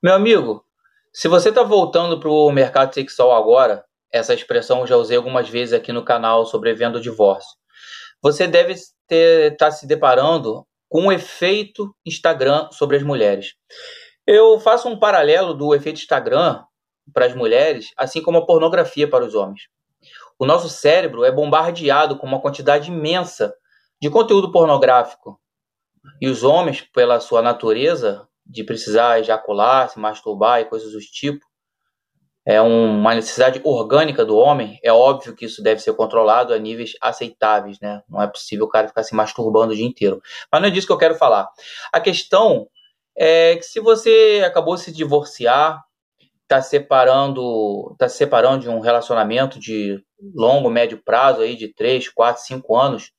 Meu amigo, se você está voltando para o mercado sexual agora, essa expressão eu já usei algumas vezes aqui no canal sobrevivendo o divórcio. Você deve estar tá se deparando com o efeito Instagram sobre as mulheres. Eu faço um paralelo do efeito Instagram para as mulheres, assim como a pornografia para os homens. O nosso cérebro é bombardeado com uma quantidade imensa de conteúdo pornográfico. E os homens, pela sua natureza de precisar ejacular, se masturbar e coisas do tipo, é uma necessidade orgânica do homem, é óbvio que isso deve ser controlado a níveis aceitáveis, né? Não é possível o cara ficar se masturbando o dia inteiro. Mas não é disso que eu quero falar. A questão é que se você acabou de se divorciar, está separando, tá se separando de um relacionamento de longo, médio prazo aí de 3, 4, 5 anos,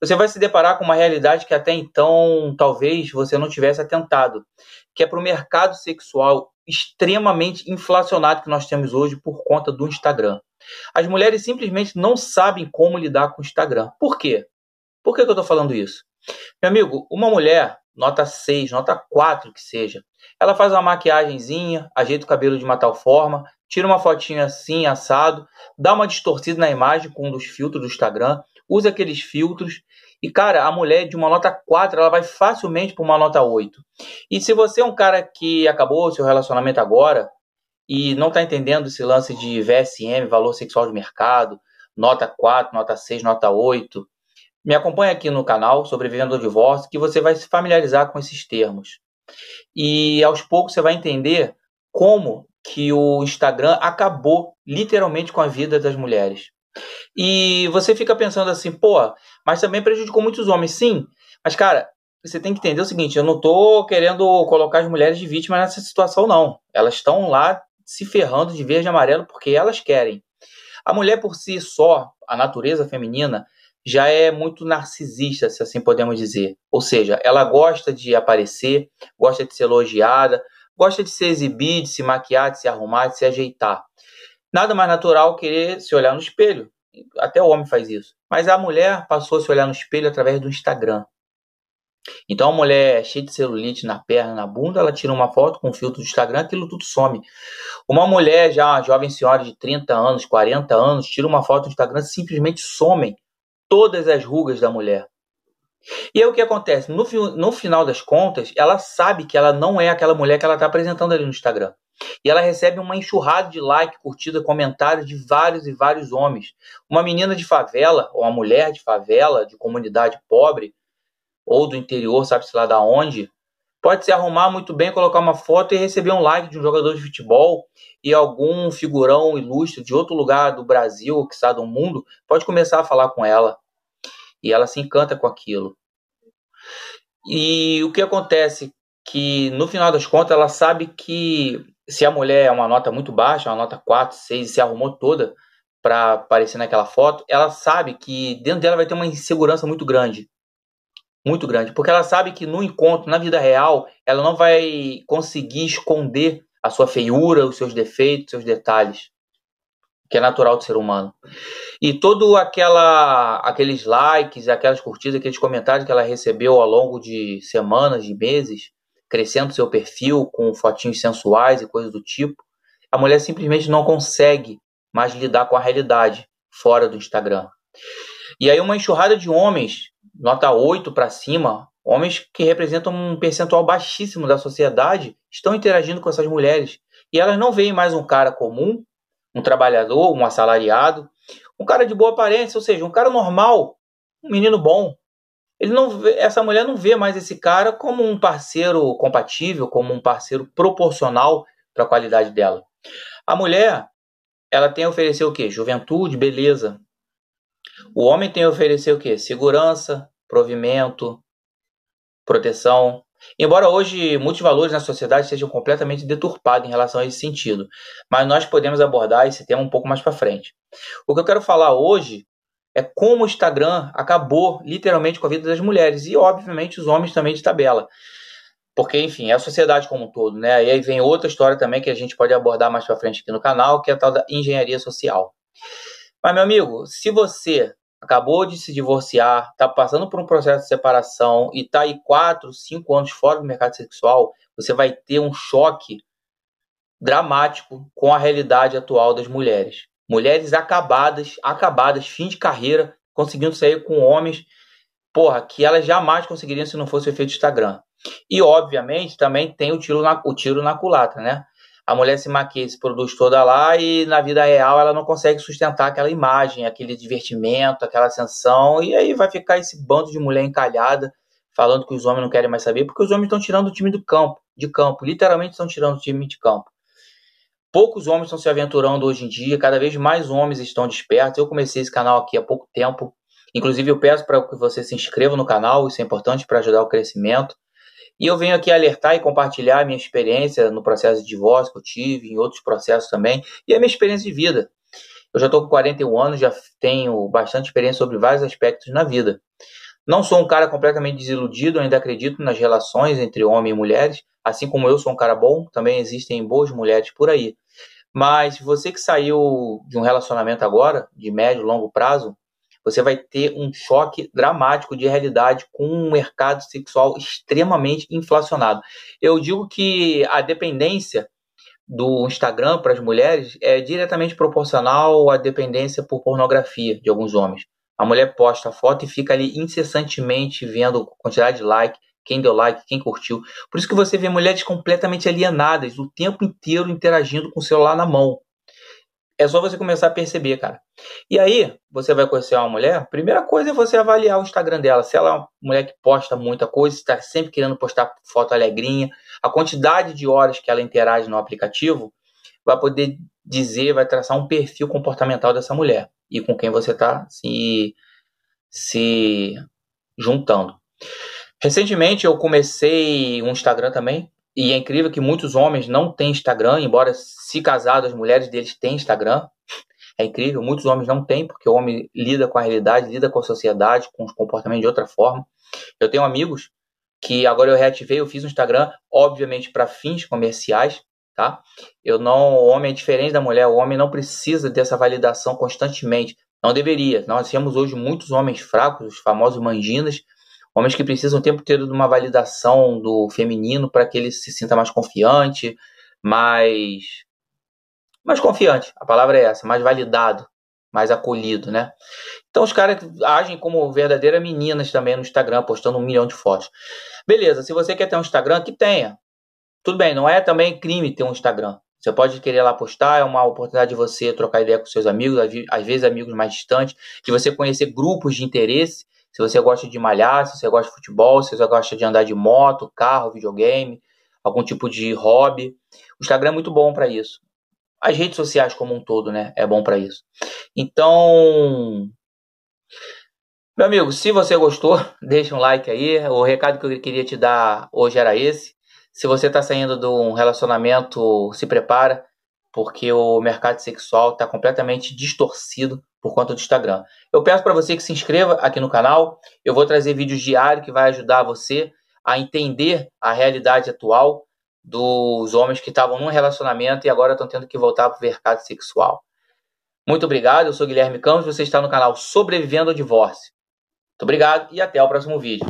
você vai se deparar com uma realidade que até então talvez você não tivesse atentado, que é para o mercado sexual extremamente inflacionado que nós temos hoje por conta do Instagram. As mulheres simplesmente não sabem como lidar com o Instagram. Por quê? Por que, que eu estou falando isso? Meu amigo, uma mulher, nota 6, nota 4 que seja, ela faz uma maquiagemzinha, ajeita o cabelo de uma tal forma, tira uma fotinha assim, assado, dá uma distorcida na imagem com um dos filtros do Instagram, usa aqueles filtros e, cara, a mulher de uma nota 4, ela vai facilmente para uma nota 8. E se você é um cara que acabou o seu relacionamento agora e não está entendendo esse lance de VSM, valor sexual de mercado, nota 4, nota 6, nota 8, me acompanha aqui no canal Sobrevivendo ao Divórcio, que você vai se familiarizar com esses termos. E aos poucos você vai entender como que o Instagram acabou literalmente com a vida das mulheres. E você fica pensando assim, pô, mas também prejudicou muitos homens, sim. Mas, cara, você tem que entender o seguinte: eu não tô querendo colocar as mulheres de vítima nessa situação, não. Elas estão lá se ferrando de verde e amarelo porque elas querem. A mulher por si só, a natureza feminina, já é muito narcisista, se assim podemos dizer. Ou seja, ela gosta de aparecer, gosta de ser elogiada, gosta de se exibir, de se maquiar, de se arrumar, de se ajeitar. Nada mais natural querer se olhar no espelho. Até o homem faz isso. Mas a mulher passou a se olhar no espelho através do Instagram. Então a mulher cheia de celulite na perna, na bunda, ela tira uma foto com filtro do Instagram, aquilo tudo some. Uma mulher já, uma jovem senhora de 30 anos, 40 anos, tira uma foto do Instagram, simplesmente somem todas as rugas da mulher. E aí o que acontece? No, no final das contas, ela sabe que ela não é aquela mulher que ela está apresentando ali no Instagram. E ela recebe uma enxurrada de like, curtida, comentários de vários e vários homens. Uma menina de favela, ou uma mulher de favela, de comunidade pobre, ou do interior, sabe-se lá da onde, pode se arrumar muito bem, colocar uma foto e receber um like de um jogador de futebol e algum figurão ilustre de outro lugar do Brasil, ou que está do mundo, pode começar a falar com ela. E ela se encanta com aquilo. E o que acontece? Que no final das contas ela sabe que se a mulher é uma nota muito baixa, uma nota 4, 6, e se arrumou toda para aparecer naquela foto, ela sabe que dentro dela vai ter uma insegurança muito grande. Muito grande. Porque ela sabe que no encontro, na vida real, ela não vai conseguir esconder a sua feiura, os seus defeitos, seus detalhes. Que é natural do ser humano. E todo aquela, aqueles likes, aquelas curtidas, aqueles comentários que ela recebeu ao longo de semanas, de meses, crescendo seu perfil com fotinhos sensuais e coisas do tipo, a mulher simplesmente não consegue mais lidar com a realidade fora do Instagram. E aí uma enxurrada de homens, nota 8 para cima, homens que representam um percentual baixíssimo da sociedade, estão interagindo com essas mulheres. E elas não veem mais um cara comum, um trabalhador, um assalariado, um cara de boa aparência, ou seja, um cara normal, um menino bom, ele não vê, essa mulher não vê mais esse cara como um parceiro compatível, como um parceiro proporcional para a qualidade dela. A mulher, ela tem a oferecer o quê? Juventude, beleza. O homem tem a oferecer o quê? Segurança, provimento, proteção. Embora hoje muitos valores na sociedade sejam completamente deturpados em relação a esse sentido, mas nós podemos abordar esse tema um pouco mais para frente. O que eu quero falar hoje é como o Instagram acabou literalmente com a vida das mulheres e, obviamente, os homens também de tabela. Porque, enfim, é a sociedade como um todo, né? E aí vem outra história também que a gente pode abordar mais para frente aqui no canal, que é a tal da engenharia social. Mas, meu amigo, se você acabou de se divorciar, está passando por um processo de separação e está aí 4, 5 anos fora do mercado sexual, você vai ter um choque dramático com a realidade atual das mulheres. Mulheres acabadas, acabadas, fim de carreira, conseguindo sair com homens, porra, que elas jamais conseguiriam se não fosse o efeito Instagram. E, obviamente, também tem o tiro na, o tiro na culatra, né? A mulher se maquia, se produz toda lá e na vida real ela não consegue sustentar aquela imagem, aquele divertimento, aquela ascensão, e aí vai ficar esse bando de mulher encalhada falando que os homens não querem mais saber, porque os homens estão tirando o time do campo, de campo, literalmente estão tirando o time de campo. Poucos homens estão se aventurando hoje em dia, cada vez mais homens estão despertos. Eu comecei esse canal aqui há pouco tempo. Inclusive, eu peço para que você se inscreva no canal, isso é importante para ajudar o crescimento. E eu venho aqui alertar e compartilhar a minha experiência no processo de divórcio que eu tive, em outros processos também, e a minha experiência de vida. Eu já estou com 41 anos, já tenho bastante experiência sobre vários aspectos na vida. Não sou um cara completamente desiludido, ainda acredito nas relações entre homem e mulheres, assim como eu sou um cara bom, também existem boas mulheres por aí. Mas você que saiu de um relacionamento agora, de médio, longo prazo, você vai ter um choque dramático de realidade com um mercado sexual extremamente inflacionado. Eu digo que a dependência do Instagram para as mulheres é diretamente proporcional à dependência por pornografia de alguns homens. A mulher posta a foto e fica ali incessantemente vendo quantidade de like, quem deu like, quem curtiu. Por isso que você vê mulheres completamente alienadas o tempo inteiro interagindo com o celular na mão. É só você começar a perceber, cara. E aí, você vai conhecer uma mulher, primeira coisa é você avaliar o Instagram dela. Se ela é uma mulher que posta muita coisa, está sempre querendo postar foto alegrinha, a quantidade de horas que ela interage no aplicativo vai poder dizer, vai traçar um perfil comportamental dessa mulher e com quem você está se, se juntando. Recentemente eu comecei um Instagram também, e é incrível que muitos homens não têm Instagram, embora se casados, as mulheres deles têm Instagram. É incrível, muitos homens não têm, porque o homem lida com a realidade, lida com a sociedade, com os comportamentos de outra forma. Eu tenho amigos que agora eu reativei, eu fiz um Instagram, obviamente para fins comerciais, tá? Eu não, o homem é diferente da mulher, o homem não precisa dessa validação constantemente, não deveria. Nós temos hoje muitos homens fracos, os famosos manginas, Homens que precisam o tempo inteiro de uma validação do feminino para que ele se sinta mais confiante, mais. mais confiante, a palavra é essa, mais validado, mais acolhido, né? Então os caras agem como verdadeiras meninas também no Instagram, postando um milhão de fotos. Beleza, se você quer ter um Instagram, que tenha. Tudo bem, não é também crime ter um Instagram. Você pode querer lá postar, é uma oportunidade de você trocar ideia com seus amigos, às vezes amigos mais distantes, de você conhecer grupos de interesse se você gosta de malhar, se você gosta de futebol, se você gosta de andar de moto, carro, videogame, algum tipo de hobby. O Instagram é muito bom para isso. As redes sociais como um todo, né, é bom para isso. Então, meu amigo, se você gostou, deixa um like aí. O recado que eu queria te dar hoje era esse. Se você está saindo de um relacionamento, se prepara, porque o mercado sexual está completamente distorcido por conta do Instagram. Eu peço para você que se inscreva aqui no canal. Eu vou trazer vídeos diários que vai ajudar você a entender a realidade atual dos homens que estavam num relacionamento e agora estão tendo que voltar para o mercado sexual. Muito obrigado, eu sou Guilherme Campos, você está no canal Sobrevivendo ao Divórcio. Muito obrigado e até o próximo vídeo.